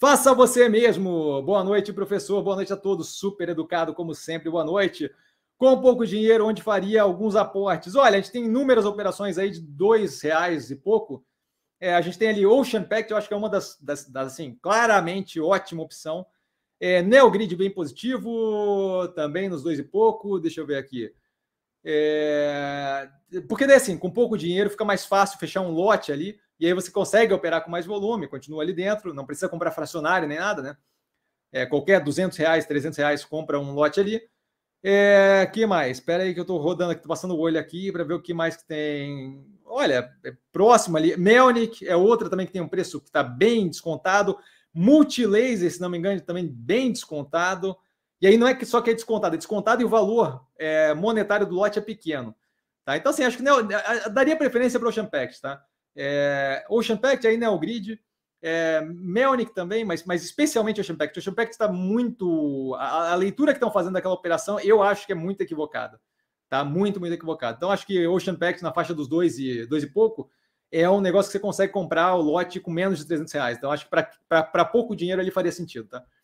Faça você mesmo. Boa noite, professor. Boa noite a todos. Super educado, como sempre. Boa noite. Com pouco dinheiro, onde faria alguns aportes? Olha, a gente tem inúmeras operações aí de dois reais e pouco. É, a gente tem ali Ocean Pact, eu acho que é uma das, das, das assim, claramente ótima opção. É, Neogrid bem positivo, também nos dois e pouco. Deixa eu ver aqui. É, porque daí, assim, com pouco dinheiro fica mais fácil fechar um lote ali, e aí você consegue operar com mais volume, continua ali dentro, não precisa comprar fracionário nem nada, né? É, qualquer 200 reais, 300 reais compra um lote ali. É, que mais? Espera aí que eu estou rodando aqui, tô passando o olho aqui para ver o que mais que tem. Olha, é próximo ali. Melnick é outra também que tem um preço que está bem descontado. Multilaser, se não me engano, também bem descontado. E aí não é que só que é descontado, é descontado e o valor é, monetário do lote é pequeno. Tá? Então, assim, acho que não, daria preferência para o Ocean tá? É, Ocean Pact, aí Neogrid, é, Melnick também, mas, mas especialmente Ocean Pact. Ocean Pact está muito. A, a, leitura que estão fazendo daquela operação, eu acho que é muito equivocada. Tá? Muito, muito equivocada. Então, acho que Ocean Pact na faixa dos dois e, dois e pouco é um negócio que você consegue comprar o lote com menos de 300 reais. Então, acho que para pouco dinheiro ele faria sentido. Tá?